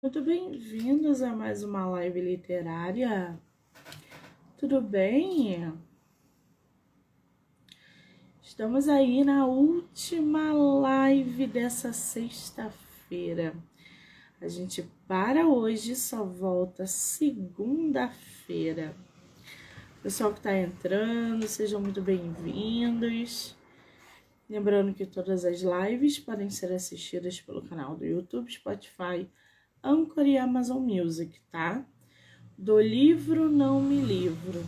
Muito bem-vindos a mais uma live literária. Tudo bem? Estamos aí na última live dessa sexta-feira. A gente para hoje só volta segunda-feira. Pessoal que está entrando, sejam muito bem-vindos. Lembrando que todas as lives podem ser assistidas pelo canal do YouTube, Spotify, Anchor e Amazon Music, tá? Do livro Não Me Livro.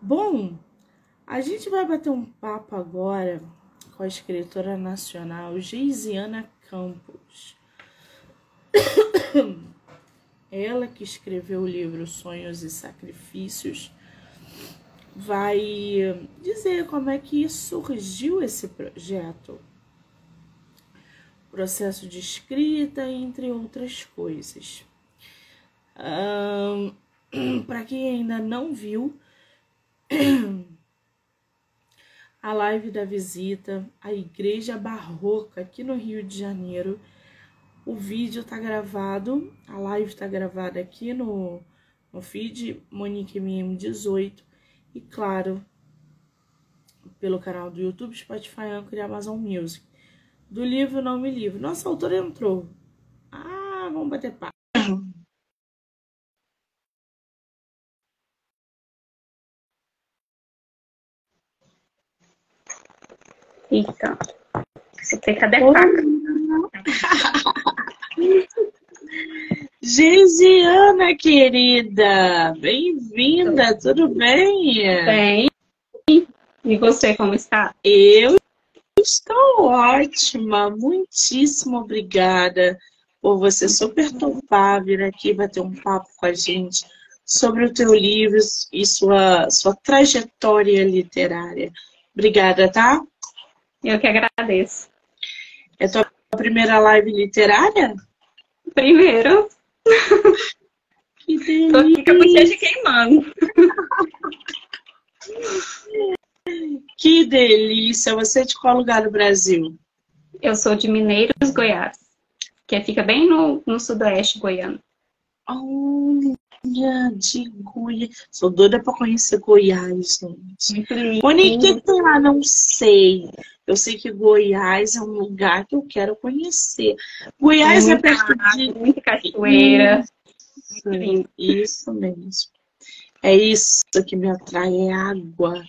Bom, a gente vai bater um papo agora com a escritora nacional Geisiana Campos. Ela que escreveu o livro Sonhos e Sacrifícios vai dizer como é que surgiu esse projeto, processo de escrita, entre outras coisas. Um, Para quem ainda não viu a live da visita à Igreja Barroca aqui no Rio de Janeiro, o vídeo tá gravado, a live tá gravada aqui no, no feed Monique MM18 e, claro, pelo canal do YouTube, Spotify, Anchor e Amazon Music. Do livro Não Me Livro. Nossa, a autora entrou. Ah, vamos bater papo. Então, você tem cadê a faca? Querida, bem-vinda, tudo bem? Bem. E você, como está? Eu estou ótima, muitíssimo obrigada por você super topar vir aqui bater um papo com a gente sobre o teu livro e sua, sua trajetória literária. Obrigada, tá? Eu que agradeço. É tua primeira live literária? Primeiro. Que delícia. Tô aqui com a bochecha queimando. Que delícia! Você é de qual lugar do Brasil? Eu sou de Mineiros, Goiás, que fica bem no, no sudoeste goiano. Olha, de Goiás. Sou doida pra conhecer Goiás, gente. Muito lindo. Monique, o que tem lá? Não sei. Eu sei que Goiás é um lugar que eu quero conhecer. Goiás é Muita perto água, de. muita cachoeira. Isso, lindo. isso mesmo. É isso que me atrai, é água.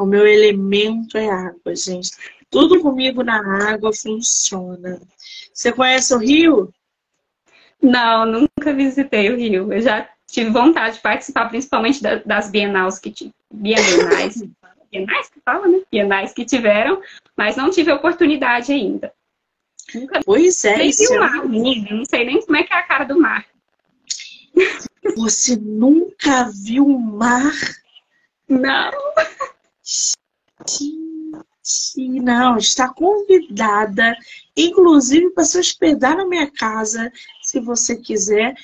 O meu elemento é água, gente. Tudo comigo na água funciona. Você conhece o Rio? Não, nunca visitei o Rio. Eu já tive vontade de participar, principalmente da- das bienais que bienais, bienais que fala, né? Bienais que tiveram, mas não tive oportunidade ainda. Nunca Pois é, isso o é mar, menina. Eu Não sei nem como é que é a cara do mar. Você nunca viu o mar? Não. Gente, não, está convidada, inclusive para se hospedar na minha casa, se você quiser,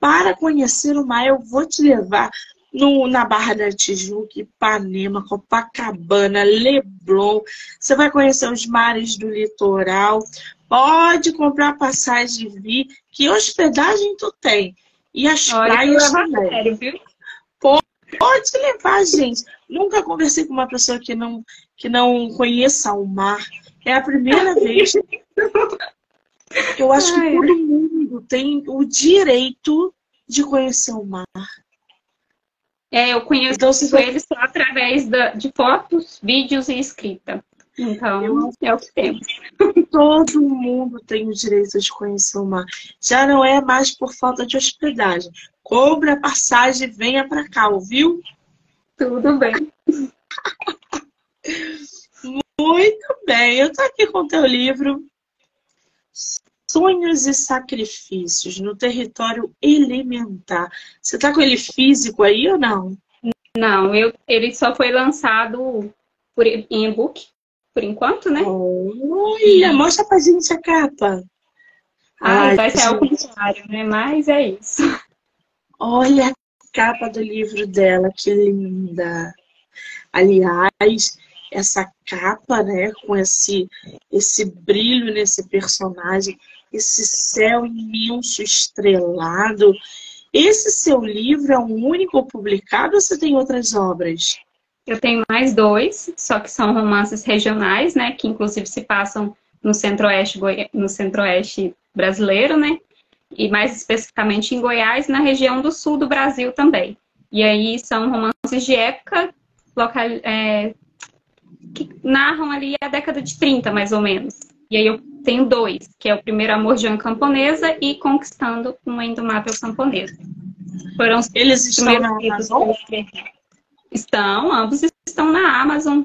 para conhecer o mar. Eu vou te levar no, na Barra da Tijuca, Ipanema, Copacabana, Leblon. Você vai conhecer os mares do litoral. Pode comprar passagem e vir, que hospedagem tu tem. E as Olha, praias também. sério, viu? Pode levar, gente. Nunca conversei com uma pessoa que não, que não conheça o mar. É a primeira vez. Eu acho que Ai. todo mundo tem o direito de conhecer o mar. É, eu conheço Então, se for- ele só através da- de fotos, vídeos e escrita. Então, é o que temos. todo mundo tem o direito de conhecer o mar. Já não é mais por falta de hospedagem. Compre a passagem e venha para cá, ouviu? Tudo bem. Muito bem. Eu tô aqui com o teu livro Sonhos e Sacrifícios no Território Elementar. Você tá com ele físico aí ou não? Não, eu, ele só foi lançado por, em e-book, por enquanto, né? Olha, mostra pra gente a capa. Ah, Ai, vai ser ao contrário, né? Mas é isso. Olha a capa do livro dela, que linda. Aliás, essa capa, né, com esse, esse brilho nesse personagem, esse céu imenso, estrelado. Esse seu livro é o único publicado ou você tem outras obras? Eu tenho mais dois, só que são romances regionais, né? Que inclusive se passam no centro-oeste no centro-oeste brasileiro, né? E mais especificamente em Goiás, na região do sul do Brasil também. E aí são romances de época local, é, que narram ali a década de 30, mais ou menos. E aí eu tenho dois, que é o primeiro Amor de uma Camponesa e Conquistando uma Indomável Camponesa. Foram os Eles estão na Amazon? Estão, ambos estão na Amazon.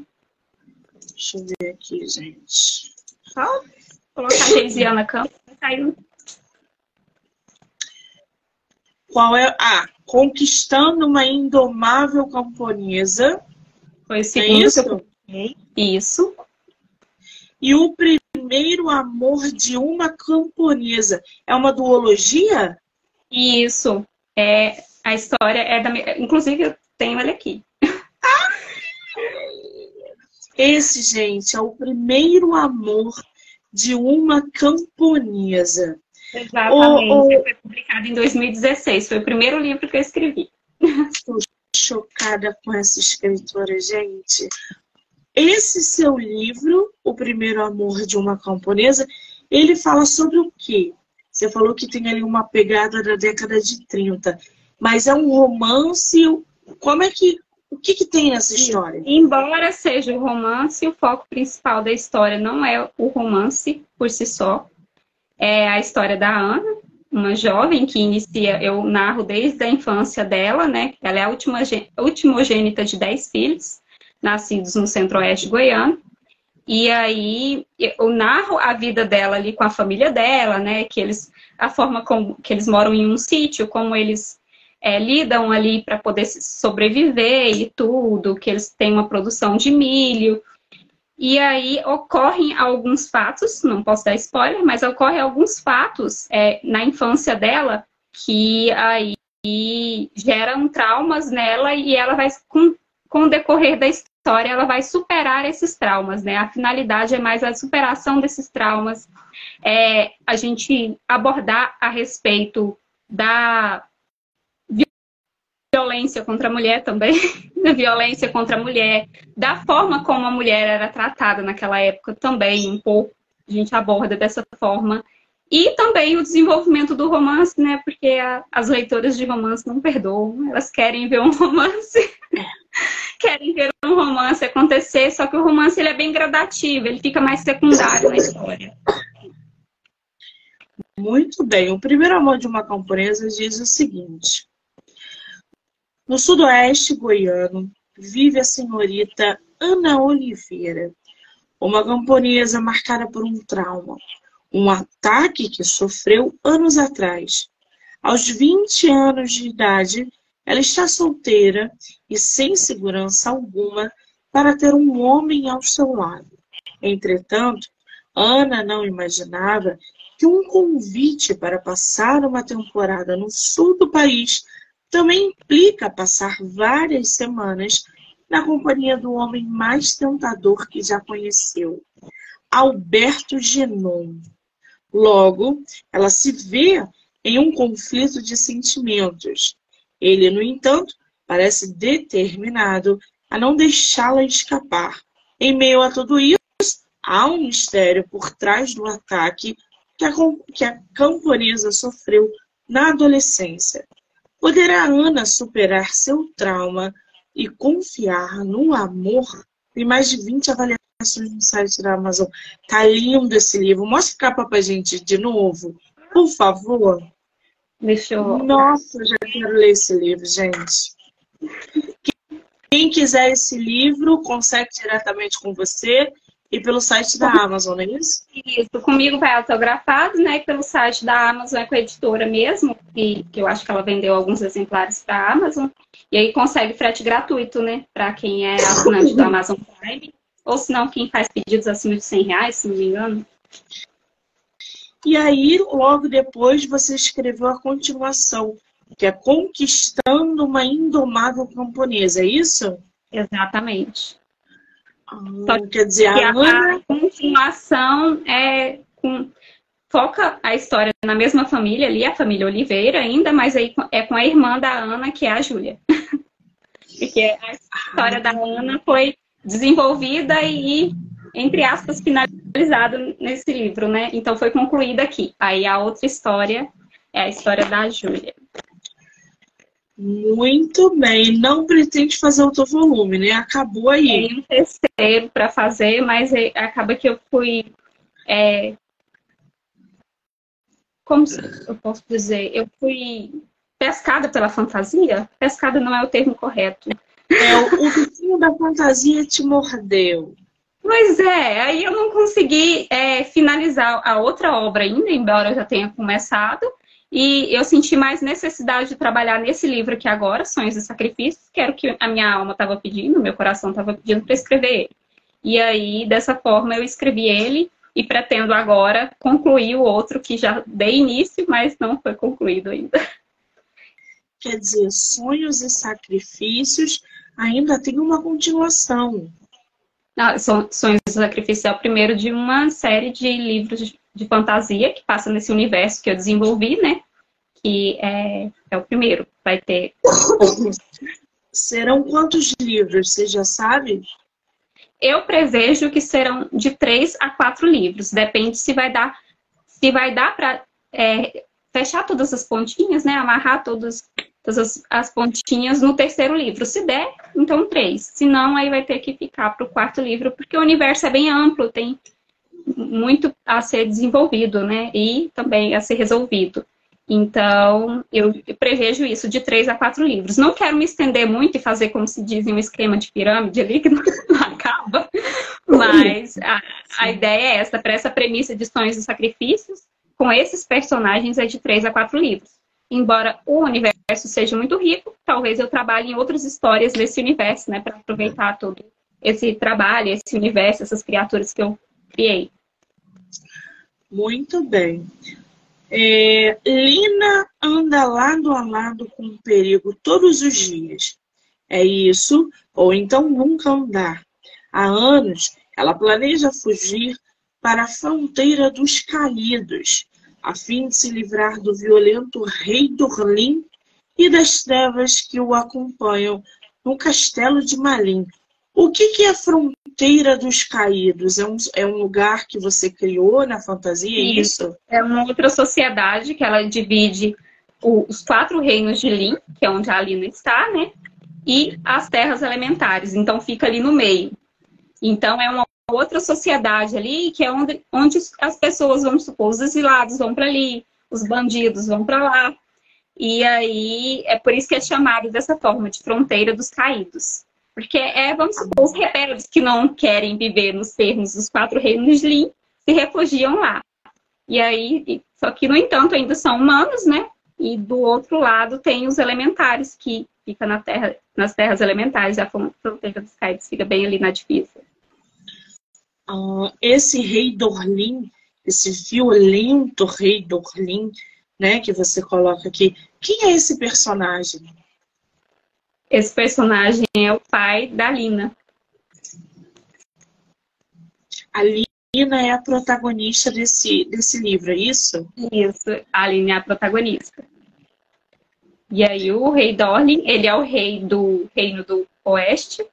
Deixa eu ver aqui, gente. Só colocar a Geisiana Campos, saiu. Qual é? Ah, Conquistando uma Indomável Camponesa. Foi o segundo é isso? Isso. E o primeiro amor de uma camponesa é uma duologia? Isso. É, a história é da. Inclusive, eu tenho ele aqui. Esse, gente, é o primeiro amor de uma camponesa. Exatamente. O, o... Foi publicado em 2016. Foi o primeiro livro que eu escrevi. Estou chocada com essa escritora, gente. Esse seu livro, O Primeiro Amor de uma Camponesa, ele fala sobre o quê? Você falou que tem ali uma pegada da década de 30, mas é um romance. Como é que. O que, que tem nessa história? Embora seja o romance, o foco principal da história não é o romance por si só. É a história da Ana, uma jovem que inicia, eu narro desde a infância dela, né? Ela é a última, ultimogênita de 10 filhos nascidos no centro-oeste goiano. E aí eu narro a vida dela ali com a família dela, né? Que eles, a forma como que eles moram em um sítio, como eles é, lidam ali para poder sobreviver e tudo, que eles têm uma produção de milho. E aí ocorrem alguns fatos, não posso dar spoiler, mas ocorrem alguns fatos é, na infância dela que aí geram traumas nela e ela vai com, com o decorrer da história ela vai superar esses traumas, né? A finalidade é mais a superação desses traumas, é a gente abordar a respeito da violência contra a mulher também, da violência contra a mulher, da forma como a mulher era tratada naquela época também, um pouco a gente aborda dessa forma. E também o desenvolvimento do romance, né? Porque a, as leitoras de romance não perdoam, elas querem ver um romance. querem ver um romance acontecer, só que o romance ele é bem gradativo, ele fica mais secundário na história. Muito bem. O primeiro amor de uma camponesa diz o seguinte: No sudoeste goiano vive a senhorita Ana Oliveira, uma camponesa marcada por um trauma, um ataque que sofreu anos atrás. Aos 20 anos de idade, ela está solteira e sem segurança alguma para ter um homem ao seu lado. Entretanto, Ana não imaginava que um convite para passar uma temporada no sul do país também implica passar várias semanas na companhia do homem mais tentador que já conheceu, Alberto Genon. Logo, ela se vê em um conflito de sentimentos ele, no entanto, parece determinado a não deixá-la escapar. Em meio a tudo isso, há um mistério por trás do ataque que a, que a camponesa sofreu na adolescência. Poderá Ana superar seu trauma e confiar no amor? Tem mais de 20 avaliações no site da Amazon. Tá lindo esse livro. Mostra a capa pra gente de novo, por favor. Deixa eu... Nossa, já quero ler esse livro, gente. Quem quiser esse livro, consegue diretamente com você e pelo site da Amazon, não é isso? Isso, comigo vai autografado, né? E pelo site da Amazon é com a editora mesmo, que, que eu acho que ela vendeu alguns exemplares para a Amazon. E aí consegue frete gratuito, né? Para quem é assinante do Amazon Prime. Ou se não, quem faz pedidos acima de 100 reais, se não me engano. E aí, logo depois, você escreveu a continuação, que é Conquistando uma Indomável Camponesa, é isso? Exatamente. Ah, quer dizer, a, Ana... a continuação é com... foca a história na mesma família ali, a família Oliveira ainda, mas aí é com a irmã da Ana, que é a Júlia. Porque a história da Ana foi desenvolvida e, entre aspas, finalizada nesse livro, né? Então foi concluída aqui. Aí a outra história é a história da Júlia. Muito bem. Não pretende fazer outro volume, né? Acabou aí. Tem um terceiro para fazer, mas acaba que eu fui. É... Como eu posso dizer? Eu fui pescada pela fantasia? Pescada não é o termo correto. É, o, o bichinho da fantasia te mordeu. Pois é, aí eu não consegui é, finalizar a outra obra ainda, embora eu já tenha começado. E eu senti mais necessidade de trabalhar nesse livro aqui agora, Sonhos e Sacrifícios, que era o que a minha alma estava pedindo, meu coração estava pedindo para escrever ele. E aí, dessa forma, eu escrevi ele e pretendo agora concluir o outro que já dei início, mas não foi concluído ainda. Quer dizer, Sonhos e Sacrifícios ainda tem uma continuação. Ah, Sonhos e Sacrifícios é o primeiro de uma série de livros de fantasia que passa nesse universo que eu desenvolvi, né? Que é, é o primeiro. Vai ter Serão quantos livros? Você já sabe? Eu prevejo que serão de três a quatro livros. Depende se vai dar, se vai dar para é, fechar todas as pontinhas, né? Amarrar todas, todas as, as, pontinhas no terceiro livro. Se der, então três. Se não, aí vai ter que ficar para o quarto livro, porque o universo é bem amplo, tem muito a ser desenvolvido, né? E também a ser resolvido. Então, eu prevejo isso de três a quatro livros. Não quero me estender muito e fazer, como se diz, um esquema de pirâmide ali, que não acaba. Mas a, a ideia é essa, para essa premissa de sonhos e sacrifícios, com esses personagens é de três a quatro livros. Embora o universo seja muito rico, talvez eu trabalhe em outras histórias desse universo, né? Para aproveitar todo esse trabalho, esse universo, essas criaturas que eu criei. Muito bem. É, Lina anda lado a lado com o perigo todos os dias. É isso, ou então nunca andar. Há anos, ela planeja fugir para a fronteira dos caídos, a fim de se livrar do violento rei Dorlim e das trevas que o acompanham no castelo de Malim. O que, que é fronteira dos caídos? É um, é um lugar que você criou na fantasia, é isso? É uma outra sociedade que ela divide os quatro reinos de Lin, que é onde a Alina está, né? E as terras elementares. Então fica ali no meio. Então é uma outra sociedade ali, que é onde, onde as pessoas, vamos supor, os exilados vão para ali, os bandidos vão para lá. E aí é por isso que é chamado dessa forma, de fronteira dos caídos. Porque é, vamos supor, os rebeldes que não querem viver nos termos dos quatro reinos Lin se refugiam lá. E aí, só que, no entanto, ainda são humanos, né? E do outro lado tem os elementares, que fica na terra, nas terras elementares, a fronteira dos caídos fica bem ali na divisa. Uh, esse rei Dorlin, esse violento rei Dorlin, né, que você coloca aqui, quem é esse personagem? Esse personagem é o pai da Lina. A Lina é a protagonista desse, desse livro, é isso? Isso, a Lina é a protagonista. E aí o rei Dorlin, ele é o rei do reino do oeste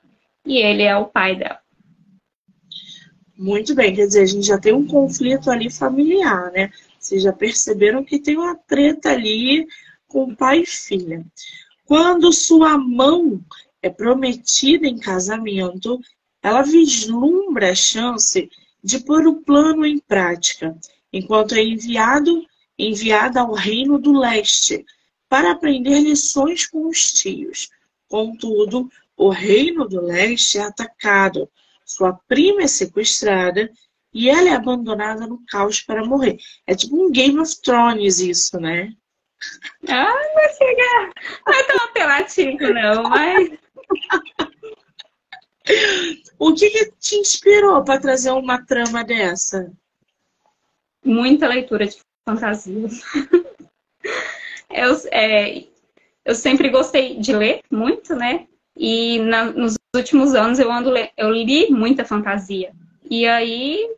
e ele é o pai dela. Muito bem, quer dizer, a gente já tem um conflito ali familiar, né? Vocês já perceberam que tem uma treta ali com pai e filha. Quando sua mão é prometida em casamento, ela vislumbra a chance de pôr o plano em prática, enquanto é enviado, enviada ao reino do leste para aprender lições com os tios. Contudo, o reino do leste é atacado, sua prima é sequestrada e ela é abandonada no caos para morrer. É tipo um Game of Thrones isso, né? Ah, não chega. Não é tão apelativo, não, mas. O que, que te inspirou para trazer uma trama dessa? Muita leitura de fantasia. Eu, é, eu sempre gostei de ler muito, né? E na, nos últimos anos eu ando eu li muita fantasia. E aí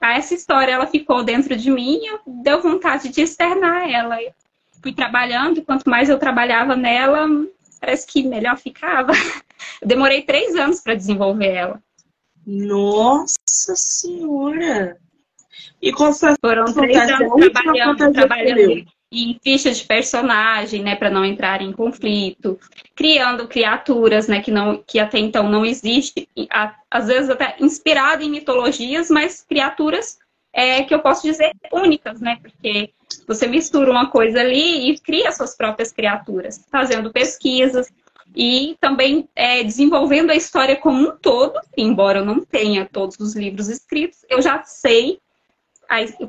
essa história ela ficou dentro de mim e eu deu vontade de externar ela. Fui trabalhando, quanto mais eu trabalhava nela, parece que melhor ficava. Eu demorei três anos para desenvolver ela. Nossa Senhora! E qual foi a Foram três anos trabalhando, trabalhando em fichas de personagem, né, para não entrar em conflito, criando criaturas, né, que não que até então não existe, às vezes até inspirado em mitologias, mas criaturas é, que eu posso dizer únicas, né, porque você mistura uma coisa ali e cria suas próprias criaturas, fazendo pesquisas e também é, desenvolvendo a história como um todo, embora eu não tenha todos os livros escritos, eu já sei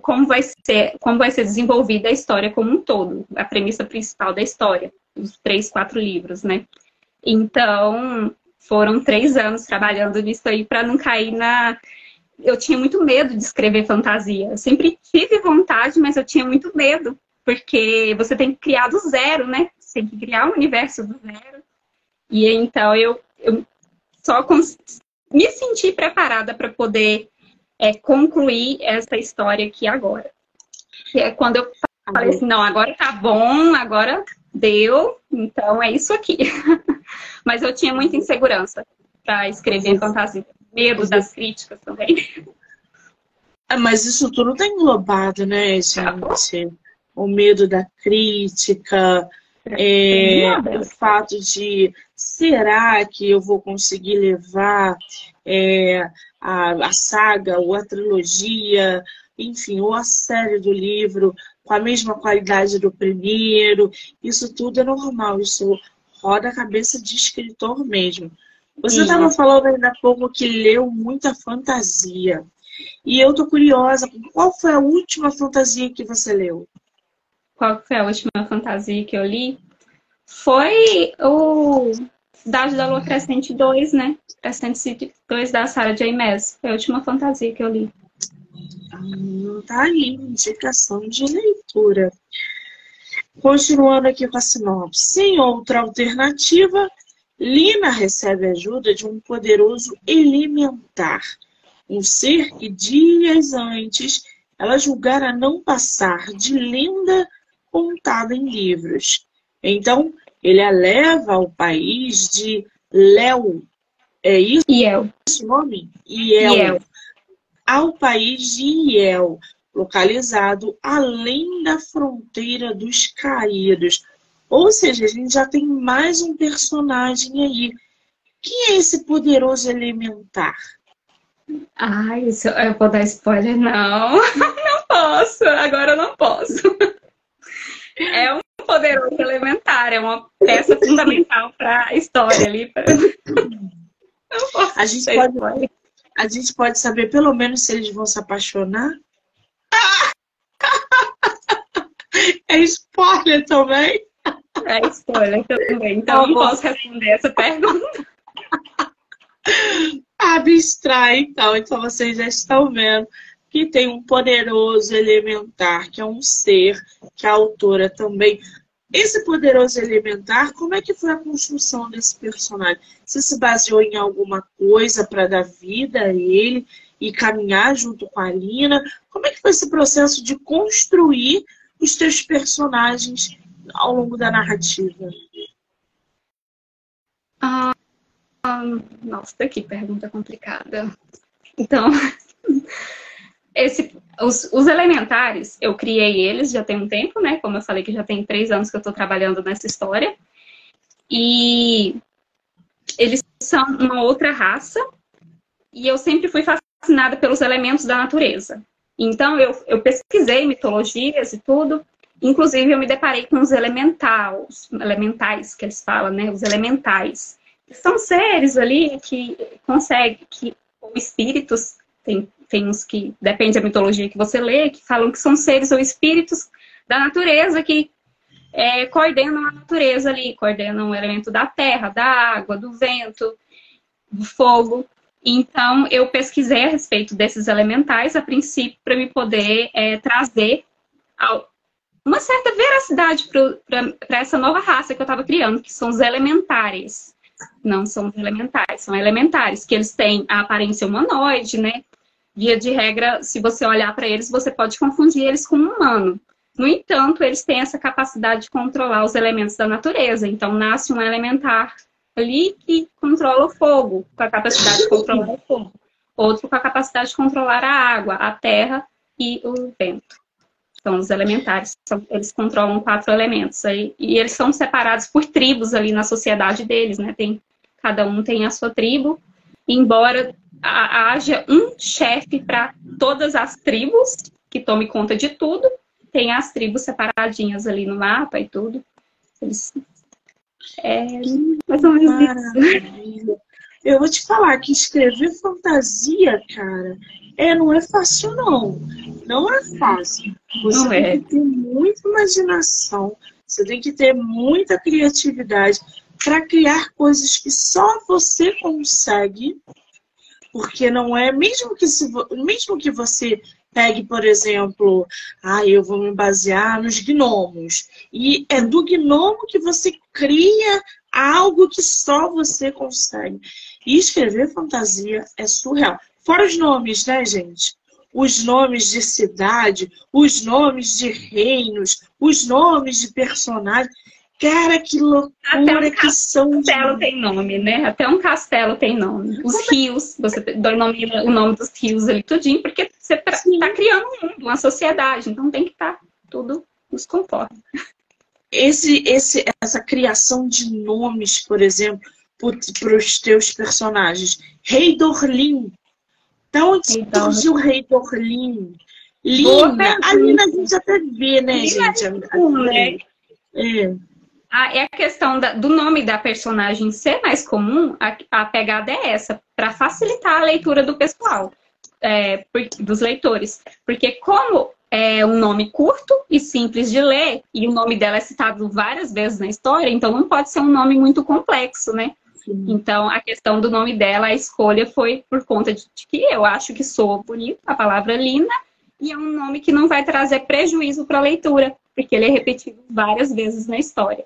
como, vai ser, como vai ser desenvolvida a história como um todo, a premissa principal da história, os três, quatro livros, né? Então, foram três anos trabalhando nisso aí para não cair na. Eu tinha muito medo de escrever fantasia. Eu sempre tive vontade, mas eu tinha muito medo, porque você tem que criar do zero, né? Você tem que criar um universo do zero. E então eu, eu só me senti preparada para poder é, concluir essa história aqui agora. Que é quando eu falei assim, não, agora tá bom, agora deu, então é isso aqui. Mas eu tinha muita insegurança para escrever fantasia, medo das críticas também. Ah, mas isso tudo tá englobado, né, gente? O medo da crítica, é, o fato de será que eu vou conseguir levar é, a, a saga ou a trilogia, enfim, ou a série do livro com a mesma qualidade do primeiro. Isso tudo é normal, isso roda a cabeça de escritor mesmo. Você estava falando ainda há pouco que leu muita fantasia. E eu tô curiosa, qual foi a última fantasia que você leu? Qual foi a última fantasia que eu li? Foi o Cidade da Lua Crescente 2, né? Crescente 2 da Sarah J. Maas. Foi a última fantasia que eu li. Ah, tá aí, indicação de leitura. Continuando aqui com a sinopse. Sem outra alternativa, Lina recebe ajuda de um poderoso elementar. Um ser que dias antes ela julgara não passar de lenda contada em livros. Então, ele a leva ao país de Léo. É isso? Iel. Esse nome? Iel. Iel. Ao país de Iel, localizado além da fronteira dos caídos. Ou seja, a gente já tem mais um personagem aí. Quem é esse poderoso elementar? Ai, isso, eu vou dar spoiler? Não, não posso. Agora eu não posso. É um poderoso elementar, é uma peça fundamental para a história ali. Pra... A gente, pode, a gente pode saber pelo menos se eles vão se apaixonar? É spoiler também? É spoiler também, então não posso responder essa pergunta. Abstrai, então. Então vocês já estão vendo que tem um poderoso elementar, que é um ser que a autora também. Esse poderoso elementar, como é que foi a construção desse personagem? Você se baseou em alguma coisa para dar vida a ele e caminhar junto com a Lina? Como é que foi esse processo de construir os teus personagens ao longo da narrativa? Ah, nossa, que pergunta complicada. Então, esse, os, os, elementares, eu criei eles já tem um tempo, né? Como eu falei que já tem três anos que eu estou trabalhando nessa história. E eles são uma outra raça. E eu sempre fui fascinada pelos elementos da natureza. Então, eu, eu pesquisei mitologias e tudo. Inclusive, eu me deparei com os elementais, elementais que eles falam, né? Os elementais. São seres ali que conseguem, que, ou espíritos, tem tem uns que, depende da mitologia que você lê, que falam que são seres ou espíritos da natureza que é, coordenam a natureza ali, coordenam o elemento da terra, da água, do vento, do fogo. Então, eu pesquisei a respeito desses elementais, a princípio, para me poder é, trazer uma certa veracidade para essa nova raça que eu estava criando, que são os elementares. Não são os elementais, são elementares, que eles têm a aparência humanoide, né? via de regra, se você olhar para eles, você pode confundir eles com um humano. No entanto, eles têm essa capacidade de controlar os elementos da natureza. Então, nasce um elementar ali que controla o fogo, com a capacidade de controlar o fogo. Outro com a capacidade de controlar a água, a terra e o vento. Então, os elementares, são, eles controlam quatro elementos. Aí, e eles são separados por tribos ali na sociedade deles, né? Tem, cada um tem a sua tribo. Embora haja um chefe para todas as tribos, que tome conta de tudo, tem as tribos separadinhas ali no mapa e tudo. Eles... É mais ou menos isso. Eu vou te falar que escrever fantasia, cara, é, não é fácil, não. Não é fácil. Você não tem é. que ter muita imaginação, você tem que ter muita criatividade para criar coisas que só você consegue, porque não é, mesmo que, se, mesmo que você Pegue, por exemplo, ah, eu vou me basear nos gnomos. E é do gnomo que você cria algo que só você consegue. E escrever fantasia é surreal. Fora os nomes, né, gente? Os nomes de cidade, os nomes de reinos, os nomes de personagens. Cara, que loucura um que são. Até um castelo tem nome, né? Até um castelo tem nome. Os Como é rios, você dá o nome, o nome dos rios ali, tudinho, porque você está criando um mundo, uma sociedade, então tem que estar tá tudo nos conforme. Esse, esse, essa criação de nomes, por exemplo, para os teus personagens. Rei Dorlin. Da onde surgiu o Rei Dorlin? Lina. A Lina a gente até vê, né, Lina gente? É, comum, né? é. Ah, é a questão da, do nome da personagem ser mais comum, a, a pegada é essa, para facilitar a leitura do pessoal, é, por, dos leitores. Porque como é um nome curto e simples de ler, e o nome dela é citado várias vezes na história, então não pode ser um nome muito complexo, né? Sim. Então, a questão do nome dela, a escolha foi por conta de que eu acho que soa bonito, a palavra Lina, e é um nome que não vai trazer prejuízo para a leitura, porque ele é repetido várias vezes na história.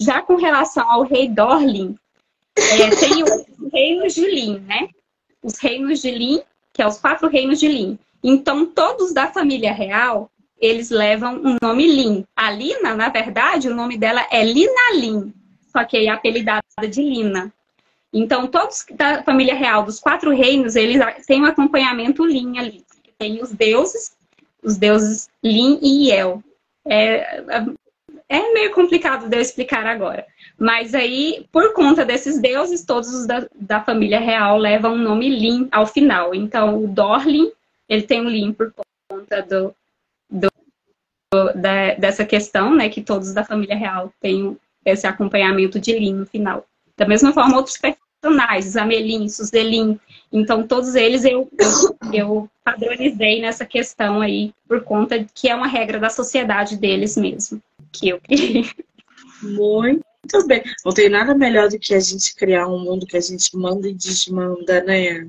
Já com relação ao rei Dorlin, é, tem os reinos de Lin, né? Os reinos de Lin, que é os quatro reinos de Lin. Então, todos da família real, eles levam o um nome Lin. A Lina, na verdade, o nome dela é Lina Lin, só que é apelidada de Lina. Então, todos da família real dos quatro reinos, eles têm um acompanhamento Lin ali. Tem os deuses, os deuses Lin e Iel. É, é meio complicado de eu explicar agora. Mas aí, por conta desses deuses, todos os da, da família real levam o nome Lin ao final. Então, o Dorlin, ele tem um Lin por conta do, do, da, dessa questão, né? Que todos da família real têm esse acompanhamento de Lin no final. Da mesma forma, outros personagens, Amelin, Suzelin. Então, todos eles eu, eu, padronizei nessa questão aí, por conta que é uma regra da sociedade deles mesmo que eu criei. Muito bem. Não tem nada melhor do que a gente criar um mundo que a gente manda e desmanda, né? É.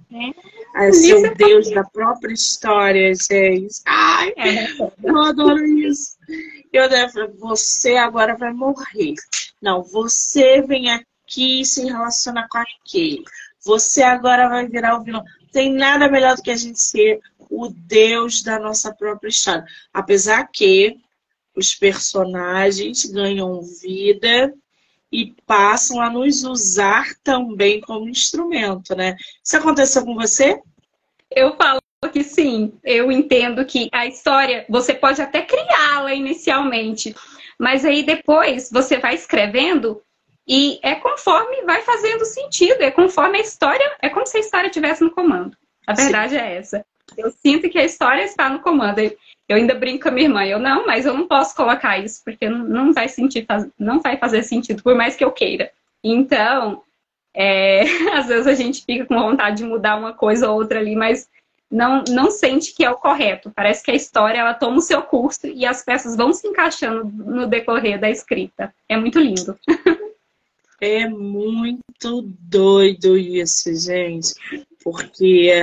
A ser o Deus da própria história, gente. Ai, é. eu adoro isso. Eu devo, você agora vai morrer. Não, você vem aqui e se relaciona com aquele. Você agora vai virar o vilão. Tem nada melhor do que a gente ser o Deus da nossa própria história. Apesar que os personagens ganham vida e passam a nos usar também como instrumento, né? Isso aconteceu com você? Eu falo que sim. Eu entendo que a história você pode até criá-la inicialmente, mas aí depois você vai escrevendo e é conforme vai fazendo sentido, é conforme a história, é como se a história estivesse no comando. A verdade sim. é essa. Eu sinto que a história está no comando. Eu ainda brinco com a minha irmã, eu não, mas eu não posso colocar isso, porque não vai, sentir, não vai fazer sentido, por mais que eu queira. Então, é, às vezes a gente fica com vontade de mudar uma coisa ou outra ali, mas não, não sente que é o correto. Parece que a história ela toma o seu curso e as peças vão se encaixando no decorrer da escrita. É muito lindo. É muito doido isso, gente. Porque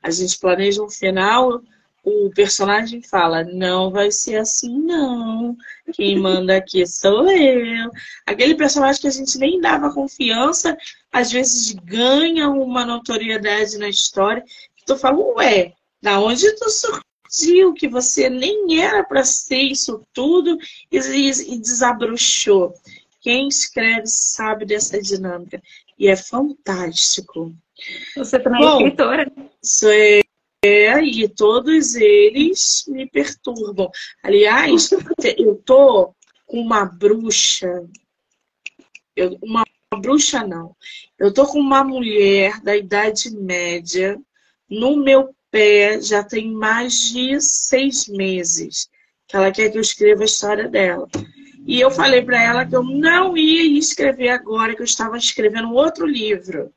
a gente planeja um final, o personagem fala, não vai ser assim, não. Quem manda aqui sou eu. Aquele personagem que a gente nem dava confiança, às vezes ganha uma notoriedade na história. Que tu fala, ué, Da onde tu surgiu que você nem era para ser isso tudo e, e desabrochou? Quem escreve sabe dessa dinâmica. E é fantástico. Você também é Bom, é escritora? Sou é, e todos eles me perturbam. Aliás, eu tô com uma bruxa. Eu, uma, uma bruxa não. Eu tô com uma mulher da Idade Média no meu pé já tem mais de seis meses que ela quer que eu escreva a história dela. E eu falei para ela que eu não ia escrever agora, que eu estava escrevendo outro livro.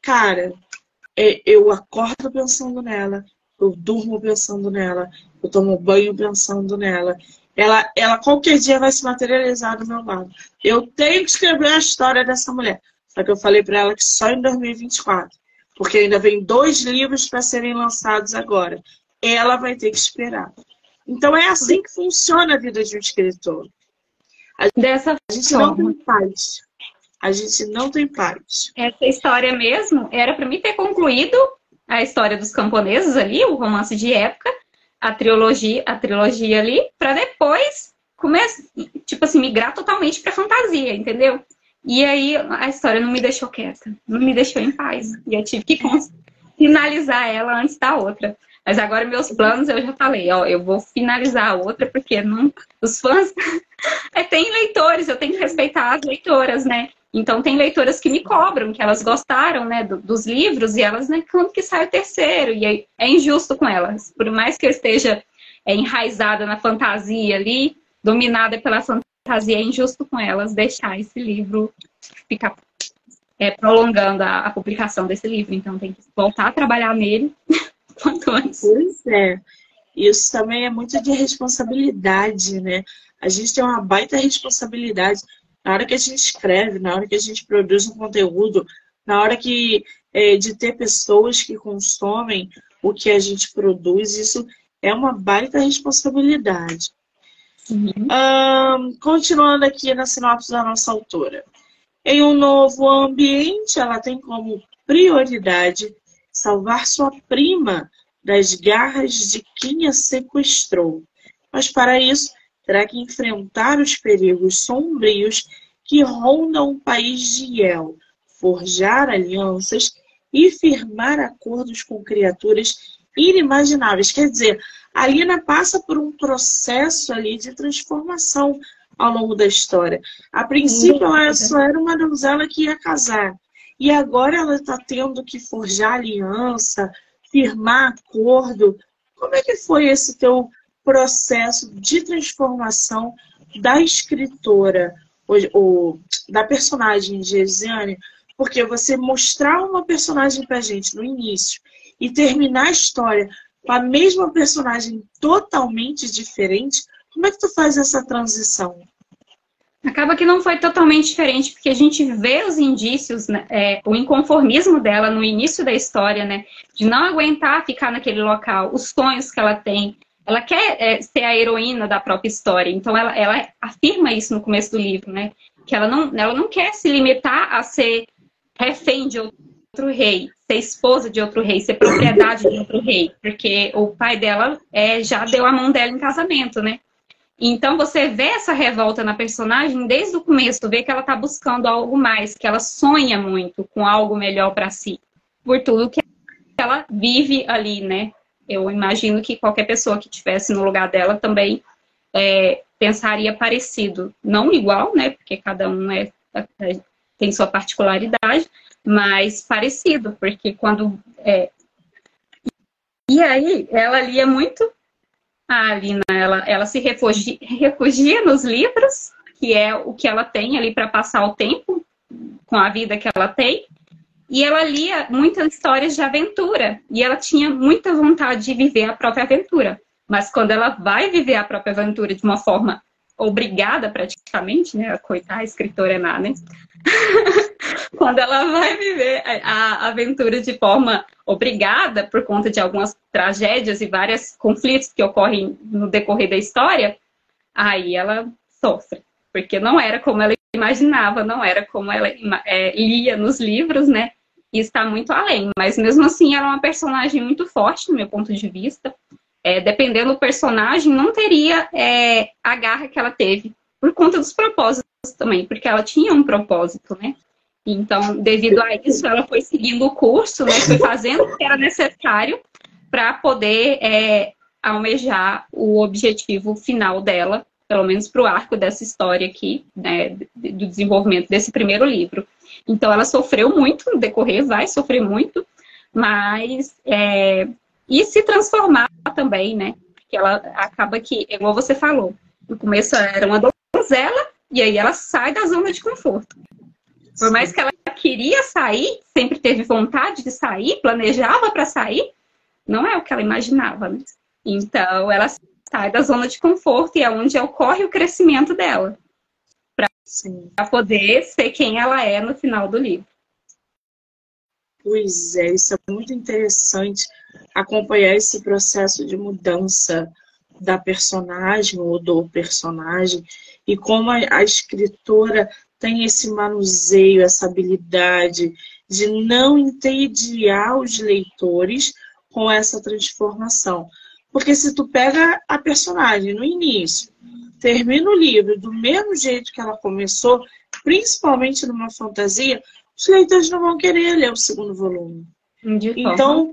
Cara, é, eu acordo pensando nela, eu durmo pensando nela, eu tomo banho pensando nela. Ela, ela qualquer dia vai se materializar do meu lado. Eu tenho que escrever a história dessa mulher. Só que eu falei para ela que só em 2024. Porque ainda vem dois livros para serem lançados agora. Ela vai ter que esperar. Então é assim que funciona a vida de um escritor. A, Dessa a gente forma. não tem paz. A gente não tem paz. Essa história mesmo era para mim ter concluído a história dos camponeses ali, o romance de época, a trilogia, a trilogia ali, para depois começar, tipo assim, migrar totalmente para fantasia, entendeu? E aí a história não me deixou quieta, não me deixou em paz. E eu tive que finalizar ela antes da outra. Mas agora meus planos eu já falei, ó, eu vou finalizar a outra porque não, os fãs é, tem leitores, eu tenho que respeitar as leitoras, né? Então tem leitoras que me cobram, que elas gostaram, né, do, dos livros e elas, né, quando que sai o terceiro? E aí é injusto com elas. Por mais que eu esteja é, enraizada na fantasia ali, dominada pela fantasia, é injusto com elas deixar esse livro ficar é, prolongando a, a publicação desse livro. Então tem que voltar a trabalhar nele quanto antes. Pois é. Isso também é muito de responsabilidade, né? A gente tem uma baita responsabilidade na hora que a gente escreve, na hora que a gente produz um conteúdo, na hora que é, de ter pessoas que consomem o que a gente produz, isso é uma baita responsabilidade. Uhum. Um, continuando aqui na sinopse da nossa autora. Em um novo ambiente, ela tem como prioridade salvar sua prima das garras de quem a sequestrou. Mas para isso, terá que enfrentar os perigos sombrios que rondam o país de El, forjar alianças e firmar acordos com criaturas inimagináveis. Quer dizer, a Lina passa por um processo ali de transformação ao longo da história. A princípio, ela só era uma donzela que ia casar. E agora ela está tendo que forjar aliança, firmar acordo. Como é que foi esse teu processo de transformação da escritora, ou, ou da personagem de Eziane, porque você mostrar uma personagem pra gente no início e terminar a história com a mesma personagem totalmente diferente, como é que tu faz essa transição? Acaba que não foi totalmente diferente, porque a gente vê os indícios, né, é, o inconformismo dela no início da história, né? De não aguentar ficar naquele local, os sonhos que ela tem, ela quer é, ser a heroína da própria história. Então ela, ela afirma isso no começo do livro, né? Que ela não, ela não quer se limitar a ser refém de outro rei, ser esposa de outro rei, ser propriedade de outro rei, porque o pai dela é, já deu a mão dela em casamento, né? Então você vê essa revolta na personagem desde o começo, vê que ela está buscando algo mais, que ela sonha muito com algo melhor para si, por tudo que ela vive ali, né? eu imagino que qualquer pessoa que estivesse no lugar dela também é, pensaria parecido. Não igual, né? Porque cada um é, é, tem sua particularidade, mas parecido, porque quando. É... E aí, ela lia muito. A Alina, ela, ela se refugia, refugia nos livros, que é o que ela tem ali para passar o tempo com a vida que ela tem. E ela lia muitas histórias de aventura. E ela tinha muita vontade de viver a própria aventura. Mas quando ela vai viver a própria aventura de uma forma obrigada, praticamente, né? Coitada, a escritora é nada, né? quando ela vai viver a aventura de forma obrigada, por conta de algumas tragédias e vários conflitos que ocorrem no decorrer da história, aí ela sofre. Porque não era como ela imaginava, não era como ela é, lia nos livros, né? e está muito além. Mas mesmo assim, ela é uma personagem muito forte, no meu ponto de vista. É, dependendo do personagem, não teria é, a garra que ela teve, por conta dos propósitos também, porque ela tinha um propósito, né? Então, devido a isso, ela foi seguindo o curso, né? Foi fazendo o que era necessário para poder é, almejar o objetivo final dela, pelo menos para o arco dessa história aqui, né, do desenvolvimento desse primeiro livro. Então, ela sofreu muito no decorrer, vai sofrer muito, mas. É, e se transformar também, né? Porque ela acaba que, igual você falou, no começo era uma donzela, e aí ela sai da zona de conforto. Por mais que ela queria sair, sempre teve vontade de sair, planejava para sair, não é o que ela imaginava, né? Então, ela sai da zona de conforto e é onde ocorre o crescimento dela. Para poder ser quem ela é no final do livro. Pois é, isso é muito interessante acompanhar esse processo de mudança da personagem ou do personagem e como a, a escritora tem esse manuseio, essa habilidade de não entediar os leitores com essa transformação. Porque se tu pega a personagem no início, termina o livro do mesmo jeito que ela começou, principalmente numa fantasia, os leitores não vão querer ler o segundo volume. De então,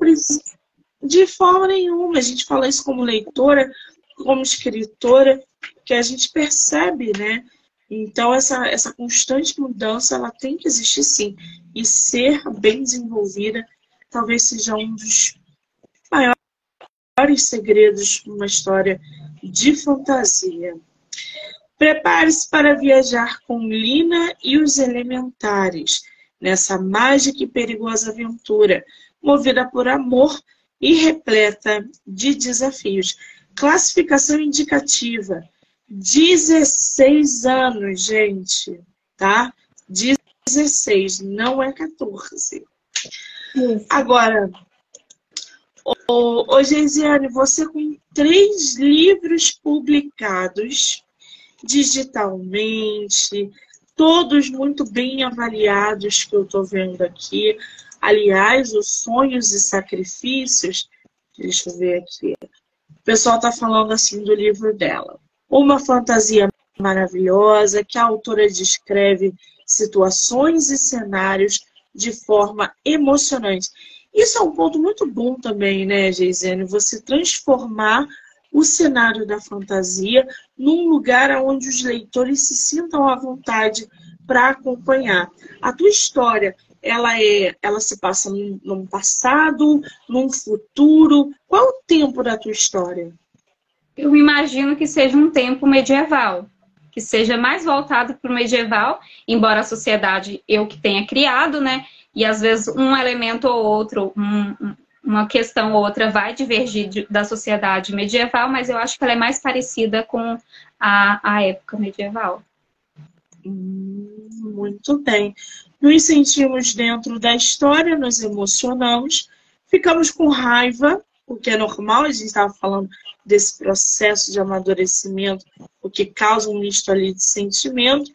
de forma nenhuma, a gente fala isso como leitora, como escritora, que a gente percebe, né? Então, essa, essa constante mudança, ela tem que existir sim. E ser bem desenvolvida talvez seja um dos maiores segredos numa história de fantasia. Prepare-se para viajar com Lina e os Elementares nessa mágica e perigosa aventura, movida por amor e repleta de desafios. Classificação indicativa 16 anos, gente, tá? 16, não é 14. Agora, ô, ô Geisiane, você com três livros publicados digitalmente, todos muito bem avaliados que eu estou vendo aqui. Aliás, os sonhos e sacrifícios, deixa eu ver aqui. O pessoal está falando assim do livro dela. Uma fantasia maravilhosa que a autora descreve situações e cenários de forma emocionante. Isso é um ponto muito bom também, né, Geisene? Você transformar o cenário da fantasia num lugar onde os leitores se sintam à vontade para acompanhar. A tua história, ela é, ela se passa num, passado, num futuro. Qual o tempo da tua história? Eu imagino que seja um tempo medieval, que seja mais voltado para o medieval, embora a sociedade eu que tenha criado, né? E às vezes um elemento ou outro, um, uma questão ou outra vai divergir de, da sociedade medieval, mas eu acho que ela é mais parecida com a, a época medieval. Hum, muito bem. Nos sentimos dentro da história, nos emocionamos, ficamos com raiva, o que é normal, a gente estava falando desse processo de amadurecimento, o que causa um misto ali de sentimento.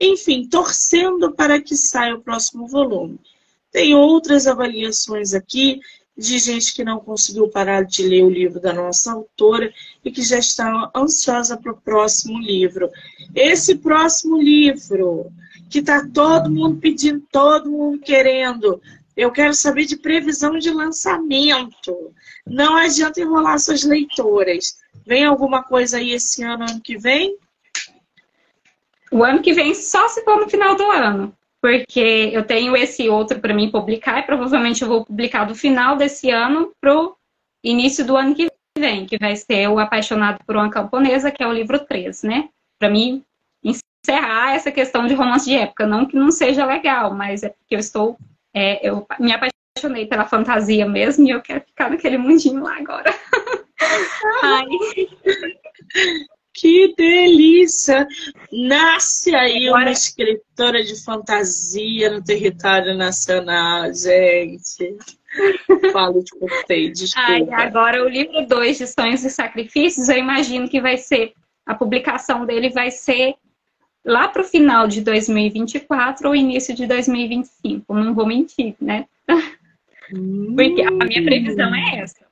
Enfim, torcendo para que saia o próximo volume. Tem outras avaliações aqui de gente que não conseguiu parar de ler o livro da nossa autora e que já está ansiosa para o próximo livro. Esse próximo livro, que está todo mundo pedindo, todo mundo querendo, eu quero saber de previsão de lançamento. Não adianta enrolar suas leitoras. Vem alguma coisa aí esse ano, ano que vem? O ano que vem só se for no final do ano. Porque eu tenho esse outro para mim publicar e provavelmente eu vou publicar do final desse ano pro início do ano que vem, que vai ser o Apaixonado por uma Camponesa, que é o livro 3, né? Para mim encerrar essa questão de romance de época. Não que não seja legal, mas é porque eu estou é, eu me apaixonei pela fantasia mesmo e eu quero ficar naquele mundinho lá agora. Ai. Que delícia! Nasce aí agora... uma escritora de fantasia no território nacional, gente. Falo, te cortei, desculpa. Ai, agora o livro 2 de Sonhos e Sacrifícios, eu imagino que vai ser, a publicação dele vai ser lá para o final de 2024 ou início de 2025, não vou mentir, né? Porque a minha previsão é essa.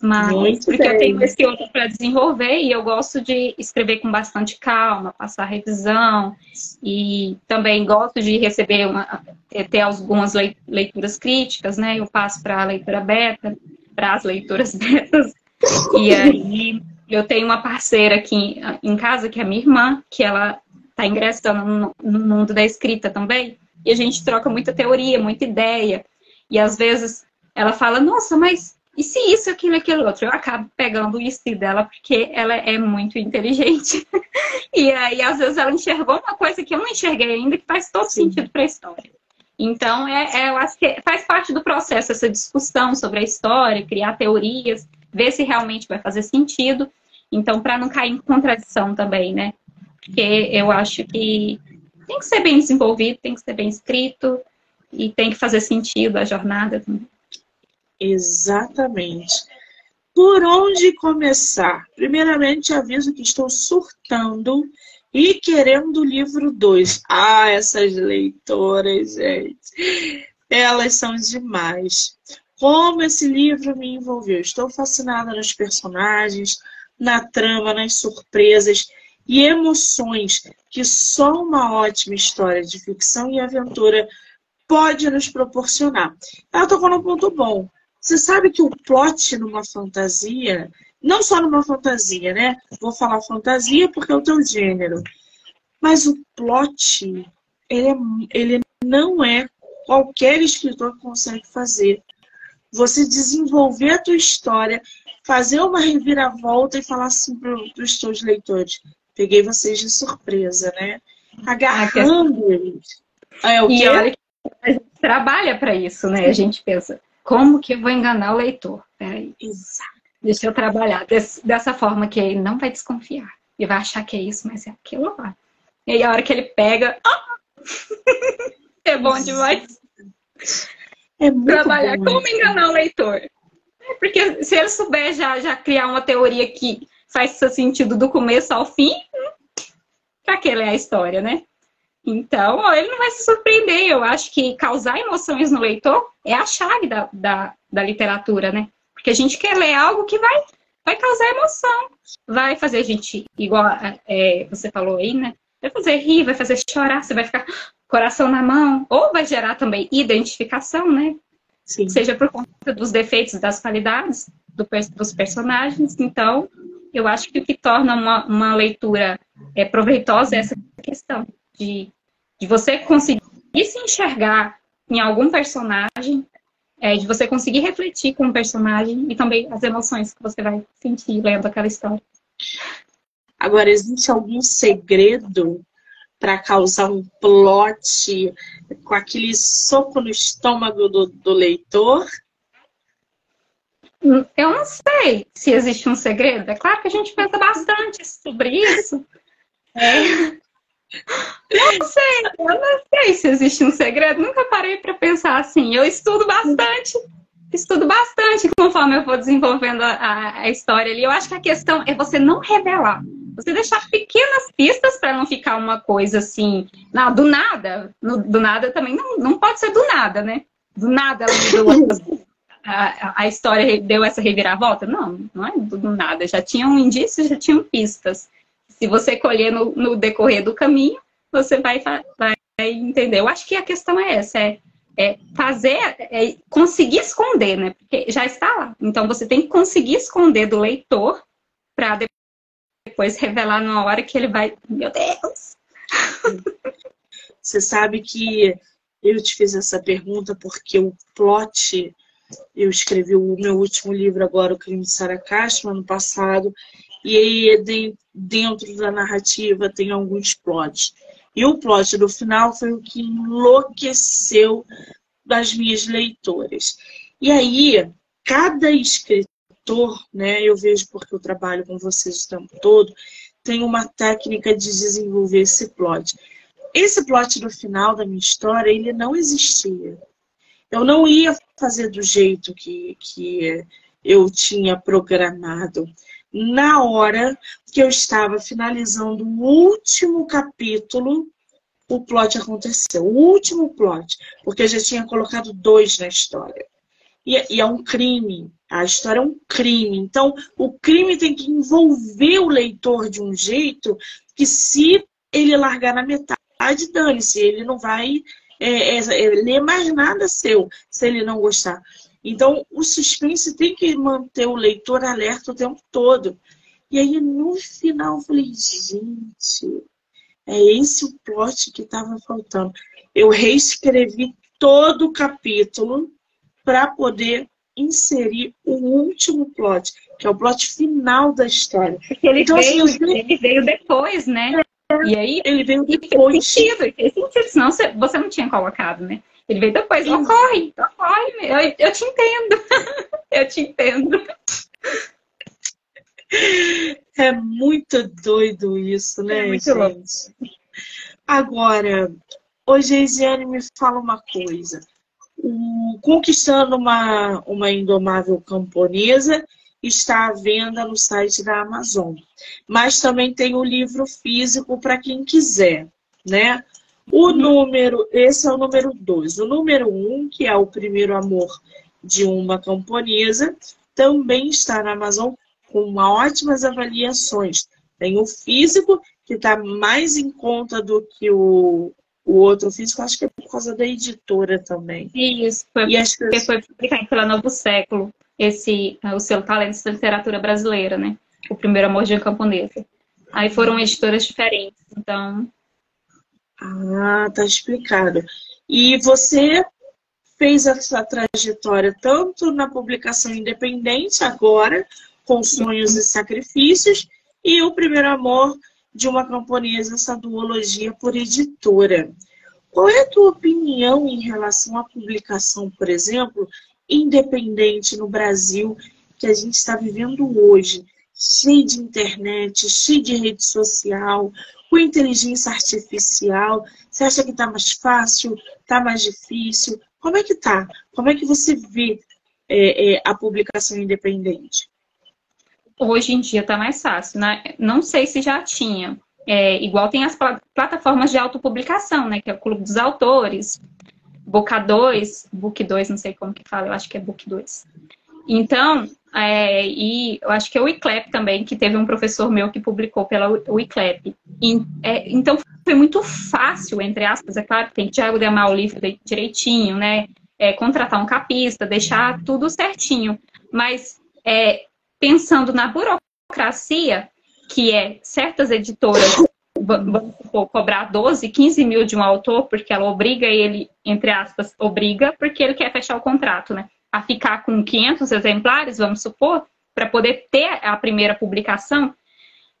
Mas Muito porque bem. eu tenho esse outro para desenvolver e eu gosto de escrever com bastante calma, passar revisão e também gosto de receber uma, ter algumas leituras críticas, né? Eu passo para a leitura beta, para as leituras betas e aí eu tenho uma parceira aqui em casa que é minha irmã, que ela está ingressando no, mundo da escrita também e a gente troca muita teoria, muita ideia e às vezes ela fala, nossa, mas e se isso, aquilo, aquilo outro? Eu acabo pegando o estilo dela porque ela é muito inteligente. e aí, às vezes, ela enxergou uma coisa que eu não enxerguei ainda, que faz todo sentido para a história. Então, é, é, eu acho que faz parte do processo essa discussão sobre a história, criar teorias, ver se realmente vai fazer sentido. Então, para não cair em contradição também, né? Porque eu acho que tem que ser bem desenvolvido, tem que ser bem escrito e tem que fazer sentido a jornada também. Exatamente. Por onde começar? Primeiramente, aviso que estou surtando e querendo o livro 2. Ah, essas leitoras, gente. Elas são demais. Como esse livro me envolveu. Estou fascinada nos personagens, na trama, nas surpresas e emoções que só uma ótima história de ficção e aventura pode nos proporcionar. Ela tocou num ponto bom. Você sabe que o plot numa fantasia, não só numa fantasia, né? Vou falar fantasia porque é o teu gênero. Mas o plot, ele, é, ele não é qualquer escritor que consegue fazer. Você desenvolver a tua história, fazer uma reviravolta e falar assim para os teus leitores. Peguei vocês de surpresa, né? Agarrando eles. É, o e olha que a gente trabalha para isso, né? A gente pensa, como que eu vou enganar o leitor? Peraí. Exato. Deixa eu trabalhar desse, dessa forma que ele não vai desconfiar. E vai achar que é isso, mas é aquilo lá. E aí a hora que ele pega. Oh! é bom demais. É muito Trabalhar bom, como enganar o leitor. É, porque se ele souber já, já criar uma teoria que faz sentido do começo ao fim, pra que ler a história, né? Então, ele não vai se surpreender. Eu acho que causar emoções no leitor é a chave da, da, da literatura, né? Porque a gente quer ler algo que vai, vai causar emoção, vai fazer a gente, igual é, você falou aí, né? Vai fazer rir, vai fazer chorar, você vai ficar coração na mão, ou vai gerar também identificação, né? Sim. Seja por conta dos defeitos, das qualidades do, dos personagens. Então, eu acho que o que torna uma, uma leitura é, proveitosa é essa questão de de você conseguir se enxergar em algum personagem, é, de você conseguir refletir com o personagem e também as emoções que você vai sentir lendo aquela história. Agora, existe algum segredo para causar um plot com aquele soco no estômago do, do leitor? Hum, eu não sei se existe um segredo. É claro que a gente pensa bastante sobre isso. É. Não sei, eu não sei se existe um segredo. Nunca parei para pensar assim. Eu estudo bastante, estudo bastante conforme eu vou desenvolvendo a, a, história ali. Eu acho que a questão é você não revelar. Você deixar pequenas pistas para não ficar uma coisa assim, não, do nada. No, do nada também não, não pode ser do nada, né? Do nada ela a, a história deu essa reviravolta. Não, não é do, do nada. Já tinham indícios, já tinham pistas se você colher no, no decorrer do caminho, você vai, vai entender. Eu acho que a questão é essa, é, é fazer, é conseguir esconder, né? Porque já está lá. Então você tem que conseguir esconder do leitor para depois revelar na hora que ele vai. Meu Deus! Você sabe que eu te fiz essa pergunta porque o plot. Eu escrevi o meu último livro agora, O Crime de Sarah Castro, ano passado, e aí dentro da narrativa tem alguns plots. E o plot do final foi o que enlouqueceu das minhas leitoras. E aí, cada escritor, né, eu vejo porque eu trabalho com vocês o tempo todo, tem uma técnica de desenvolver esse plot. Esse plot do final da minha história, ele não existia. Eu não ia fazer do jeito que, que eu tinha programado na hora que eu estava finalizando o último capítulo o plot aconteceu. O último plot, porque eu já tinha colocado dois na história. E, é, e, é um crime. A história é um crime. Então, o crime tem que envolver o leitor de um jeito que, se ele largar na metade, dane-se. Ele não vai é, é, é, ler mais nada seu, se ele não gostar. Então, o suspense tem que manter o leitor alerta o tempo todo. E aí, no final, eu falei, gente, é esse o plot que estava faltando. Eu reescrevi todo o capítulo para poder inserir o último plot, que é o plot final da história. Porque ele, então, veio, assim, ele veio depois, né? É, e aí ele veio depois. Fez sentido, fez sentido, senão você, você não tinha colocado, né? Ele veio depois, ocorre, ocorre, eu, eu te entendo, eu te entendo. É muito doido isso, né, é muito gente? Louco. Agora, hoje Geisiane me fala uma coisa Conquistando uma, uma Indomável Camponesa está à venda no site da Amazon. Mas também tem o livro físico para quem quiser, né? O número, esse é o número 2. O número 1, um, que é o primeiro amor de uma camponesa, também está na Amazon com ótimas avaliações. Tem o físico, que está mais em conta do que o, o outro físico, acho que é por causa da editora também. Isso, foi e porque que... foi publicado pela Novo Século, esse, o seu Talentos da Literatura Brasileira, né? O primeiro amor de uma camponesa. Aí foram editoras diferentes, então... Ah, tá explicado. E você fez essa trajetória tanto na publicação independente agora, com Sonhos e Sacrifícios, e o Primeiro Amor de uma camponesa, essa duologia por editora. Qual é a tua opinião em relação à publicação, por exemplo, independente no Brasil, que a gente está vivendo hoje, cheio de internet, cheio de rede social, com inteligência artificial? Você acha que está mais fácil? Está mais difícil? Como é que está? Como é que você vê é, é, a publicação independente? Hoje em dia está mais fácil. Né? Não sei se já tinha. É, igual tem as plataformas de autopublicação, né? Que é o Clube dos Autores, Boca 2, Book 2, não sei como que fala, eu acho que é Book 2. Então, é, e eu acho que é o ICLEP também, que teve um professor meu que publicou pela ICLEP. É, então, foi muito fácil, entre aspas, é claro, tem que diagramar o livro direitinho, né? É, contratar um capista, deixar tudo certinho. Mas é, pensando na burocracia, que é certas editoras supor, cobrar 12, 15 mil de um autor, porque ela obriga ele, entre aspas, obriga, porque ele quer fechar o contrato, né? A ficar com 500 exemplares, vamos supor, para poder ter a primeira publicação,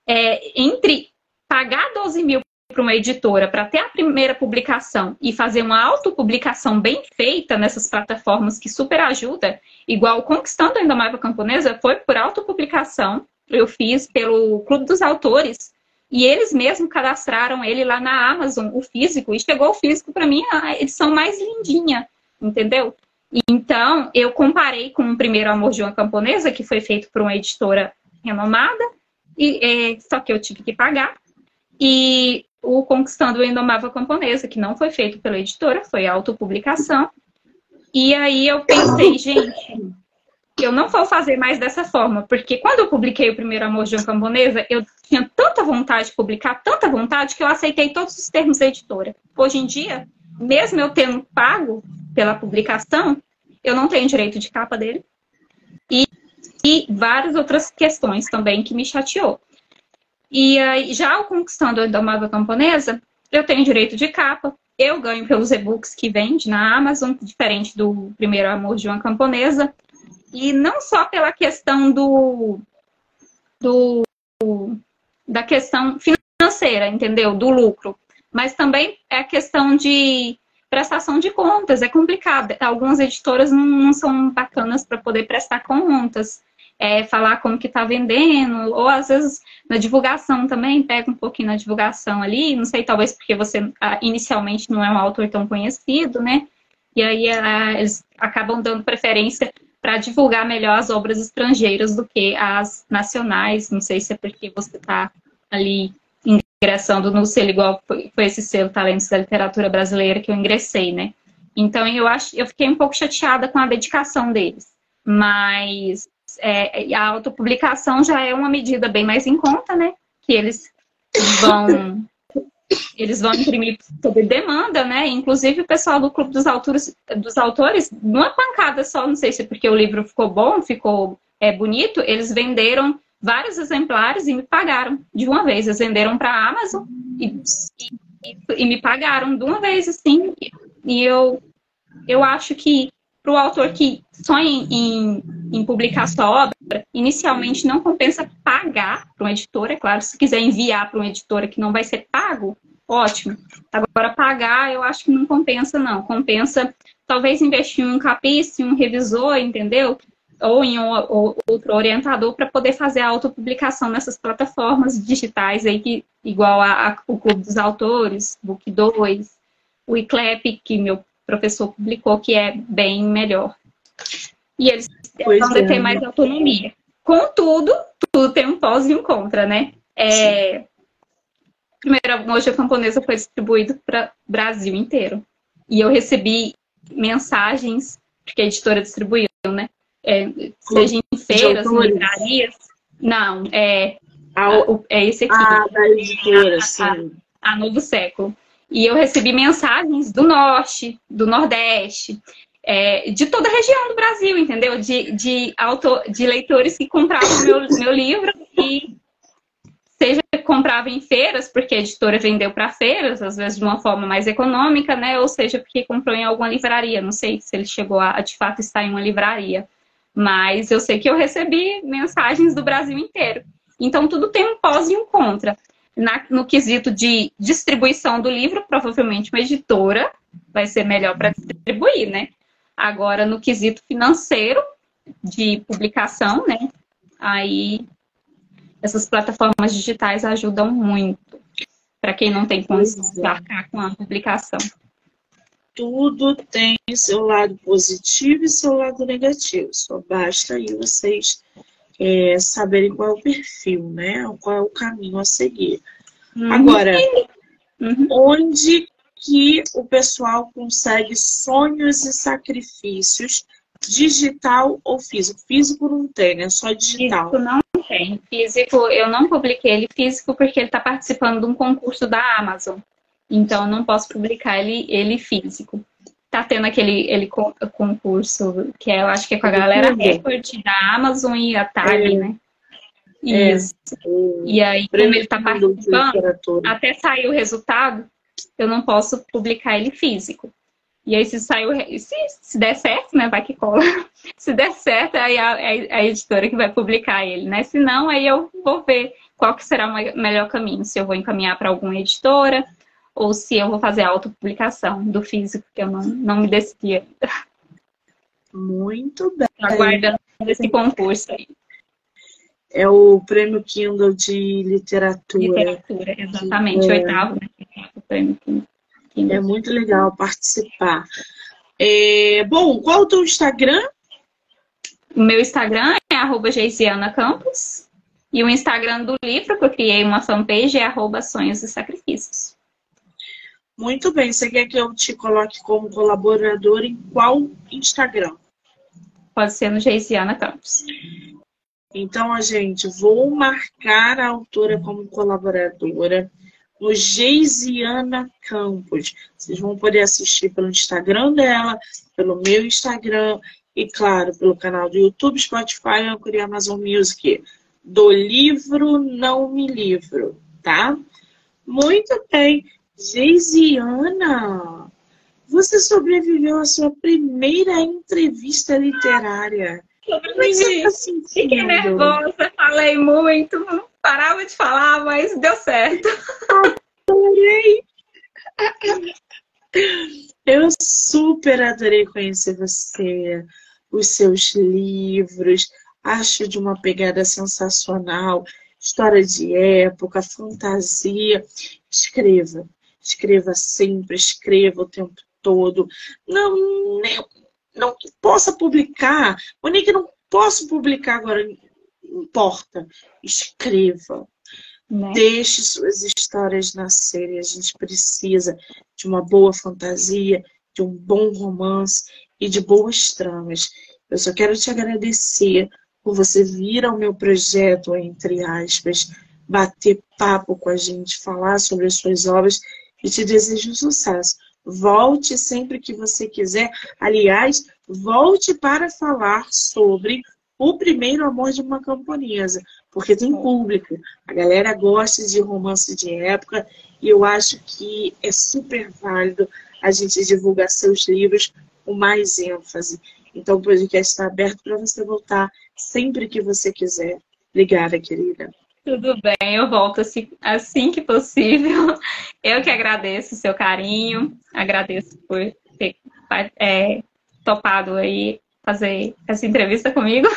é, entre pagar 12 mil para uma editora para ter a primeira publicação e fazer uma autopublicação bem feita nessas plataformas que super ajuda, igual Conquistando a Indomável Camponesa, foi por autopublicação. Eu fiz pelo Clube dos Autores e eles mesmos cadastraram ele lá na Amazon, o físico, e chegou o físico para mim a edição mais lindinha, entendeu? Então, eu comparei com o Primeiro Amor de uma Camponesa, que foi feito por uma editora renomada, e, é, só que eu tive que pagar. E o Conquistando a Indomável Camponesa, que não foi feito pela editora, foi autopublicação. E aí eu pensei, gente, eu não vou fazer mais dessa forma, porque quando eu publiquei o primeiro Amor de uma Camponesa, eu tinha tanta vontade de publicar, tanta vontade, que eu aceitei todos os termos da editora. Hoje em dia, mesmo eu tendo pago pela publicação, eu não tenho direito de capa dele. E, e várias outras questões também que me chateou. E aí, já o Conquistando a Indomável Camponesa, eu tenho direito de capa, eu ganho pelos e-books que vende na Amazon, diferente do Primeiro Amor de uma Camponesa. E não só pela questão do, do da questão financeira, entendeu? Do lucro, mas também é questão de prestação de contas. É complicado. Algumas editoras não, não são bacanas para poder prestar contas é, falar como que está vendendo, ou às vezes na divulgação também, pega um pouquinho na divulgação ali, não sei, talvez porque você ah, inicialmente não é um autor tão conhecido, né? E aí ah, eles acabam dando preferência para divulgar melhor as obras estrangeiras do que as nacionais. Não sei se é porque você está ali ingressando no selo igual foi, esse selo Talentos da Literatura Brasileira que eu ingressei, né? Então eu acho, eu fiquei um pouco chateada com a dedicação deles, mas é, a autopublicação já é uma medida bem mais em conta, né? Que eles vão eles vão imprimir sob demanda, né? Inclusive o pessoal do Clube dos Autores, dos autores, numa pancada só, não sei se porque o livro ficou bom, ficou é, bonito, eles venderam vários exemplares e me pagaram de uma vez. Eles venderam para a Amazon e, e, e, me pagaram de uma vez, assim. E eu, eu acho que para o autor que sonha em, em, em, publicar sua obra, inicialmente não compensa pagar para uma editora, é claro, se quiser enviar para uma editora que não vai ser pago, ótimo. Agora, pagar, eu acho que não compensa, não. Compensa, talvez, investir em um capício, em um revisor, entendeu? Ou em um, ou outro orientador para poder fazer a autopublicação nessas plataformas digitais aí, que, igual a, a, o Clube dos Autores, Book 2, o ICLEP, que meu professor publicou, que é bem melhor. E eles pois vão é. ter mais autonomia. Contudo, tudo tem um pós e um contra, né? É, primeiro, a moja camponesa foi distribuído para o Brasil inteiro. E eu recebi mensagens, porque a editora distribuiu, né? É, seja em feiras, livrarias. Não, é, a, é esse aqui. Ah, da editora, sim. A, a Novo Século. E eu recebi mensagens do norte, do nordeste, é, de toda a região do Brasil, entendeu? De, de, autor, de leitores que compravam meu, meu livro e seja comprava em feiras, porque a editora vendeu para feiras, às vezes de uma forma mais econômica, né? Ou seja, porque comprou em alguma livraria. Não sei se ele chegou a, de fato estar em uma livraria. Mas eu sei que eu recebi mensagens do Brasil inteiro. Então tudo tem um pós e um contra na, no quesito de distribuição do livro, provavelmente uma editora vai ser melhor para distribuir, né? Agora, no quesito financeiro de publicação, né? Aí essas plataformas digitais ajudam muito para quem não tem condições de arcar com a publicação. Tudo tem seu lado positivo e seu lado negativo. Só basta aí vocês é, saberem qual é o perfil, né? Qual é o caminho a seguir. Uhum. Agora, uhum. onde que o pessoal consegue sonhos e sacrifícios, digital ou físico? Físico não tem, é só digital. Físico não tem. Físico, eu não publiquei ele físico porque ele está participando de um concurso da Amazon. Então, eu não posso publicar ele, ele físico tá tendo aquele ele, concurso que é, eu acho que é com a galera Record da Amazon e a Tag, é. né? É. Isso. É. E aí, como ele tá participando, até sair o resultado, eu não posso publicar ele físico. E aí, se saiu, se, se der certo, né? Vai que cola. se der certo, aí a, a, editora que vai publicar ele, né? Se não, aí eu vou ver qual que será o melhor caminho. Se eu vou encaminhar para alguma editora, ou se eu vou fazer a autopublicação do físico, que eu não, não me decidi ainda. Muito bem. Aguardando esse concurso aí. É o prêmio Kindle de literatura. Literatura, exatamente. É. Oitavo, né? O prêmio Kindle. É muito legal participar. É, bom, qual é o teu Instagram? O meu Instagram é arroba Campos. E o Instagram do livro, que eu criei uma fanpage, é arroba Sonhos e Sacrifícios. Muito bem. Você quer que eu te coloque como colaborador em qual Instagram? Pode ser no Geisiana Campos. Então, a gente, vou marcar a autora como colaboradora no Geisiana Campos. Vocês vão poder assistir pelo Instagram dela, pelo meu Instagram e, claro, pelo canal do YouTube, Spotify, Anchor e Amazon Music. Do livro Não Me Livro, tá? Muito bem. Geisiana, você sobreviveu à sua primeira entrevista literária. Como é que você tá sentindo? Fiquei nervosa, falei muito, não parava de falar, mas deu certo. Adorei! Eu super adorei conhecer você, os seus livros, acho de uma pegada sensacional, história de época, fantasia. Escreva, escreva sempre, escreva o tempo todo. Não, nem, não possa publicar, Monique, não posso publicar agora, não importa. Escreva. Né? Deixe suas histórias nascerem. A gente precisa de uma boa fantasia, de um bom romance e de boas tramas. Eu só quero te agradecer por você vir ao meu projeto, entre aspas, bater papo com a gente, falar sobre as suas obras e te desejo sucesso. Volte sempre que você quiser. Aliás, volte para falar sobre o primeiro amor de uma camponesa, porque tem público. A galera gosta de romance de época e eu acho que é super válido a gente divulgar seus livros com mais ênfase. Então o podcast está aberto para você voltar sempre que você quiser. Obrigada, querida. Tudo bem, eu volto assim, assim que possível. Eu que agradeço o seu carinho, agradeço por ter é, topado aí fazer essa entrevista comigo.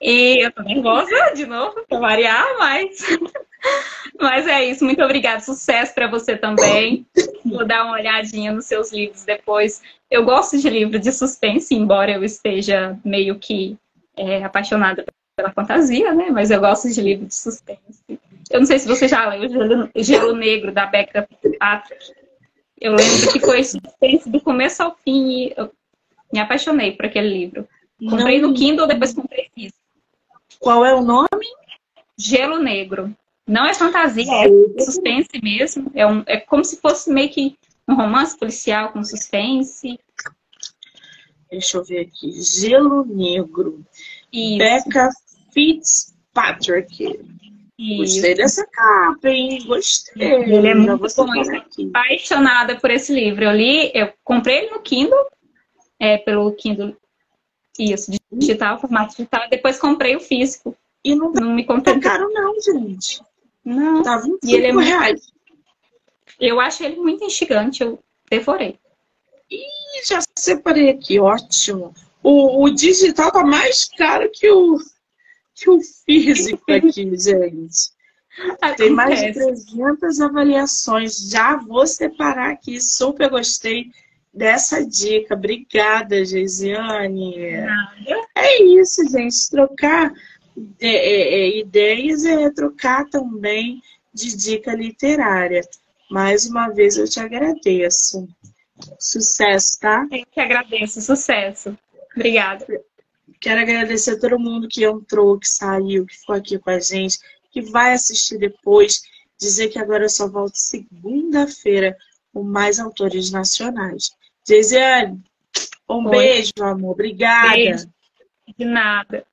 E eu tô nervosa de novo, para variar, mas. Mas é isso, muito obrigada. Sucesso para você também. Vou dar uma olhadinha nos seus livros depois. Eu gosto de livro de suspense, embora eu esteja meio que é, apaixonada pela fantasia, né? Mas eu gosto de livro de suspense. Eu não sei se você já leu Gelo, Gelo Negro, da Becca Patrick. Eu lembro que foi suspense do começo ao fim e eu me apaixonei por aquele livro. Comprei não. no Kindle, depois comprei físico. Qual é o nome? Gelo Negro. Não é fantasia, é suspense mesmo. É, um, é como se fosse meio que um romance policial com suspense. Deixa eu ver aqui. Gelo Negro. Isso. Becca Fitzpatrick. Isso. Gostei dessa capa, hein? Gostei. Ele é muito bom. Apaixonada por esse livro. Eu li, eu comprei ele no Kindle, é, pelo Kindle, isso, digital, formato digital. Depois comprei o físico. E não, tá, não me comprei. Tá caro não, gente. Não. Tá 25 e ele é reais. Eu acho ele muito instigante, eu devorei. Ih, já separei aqui, ótimo. O, o digital tá mais caro que o, que o físico aqui, gente. Acontece. Tem mais de 300 avaliações. Já vou separar aqui. Super gostei dessa dica. Obrigada, Geisiane. É isso, gente. Trocar é, é, é, ideias é trocar também de dica literária. Mais uma vez eu te agradeço. Sucesso, tá? Eu que agradeço. Sucesso. Obrigada. Quero agradecer a todo mundo que entrou, que saiu, que ficou aqui com a gente, que vai assistir depois. Dizer que agora eu só volto segunda-feira com mais autores nacionais. Geisiane, um Oi. beijo, amor. Obrigada. Beijo. De nada.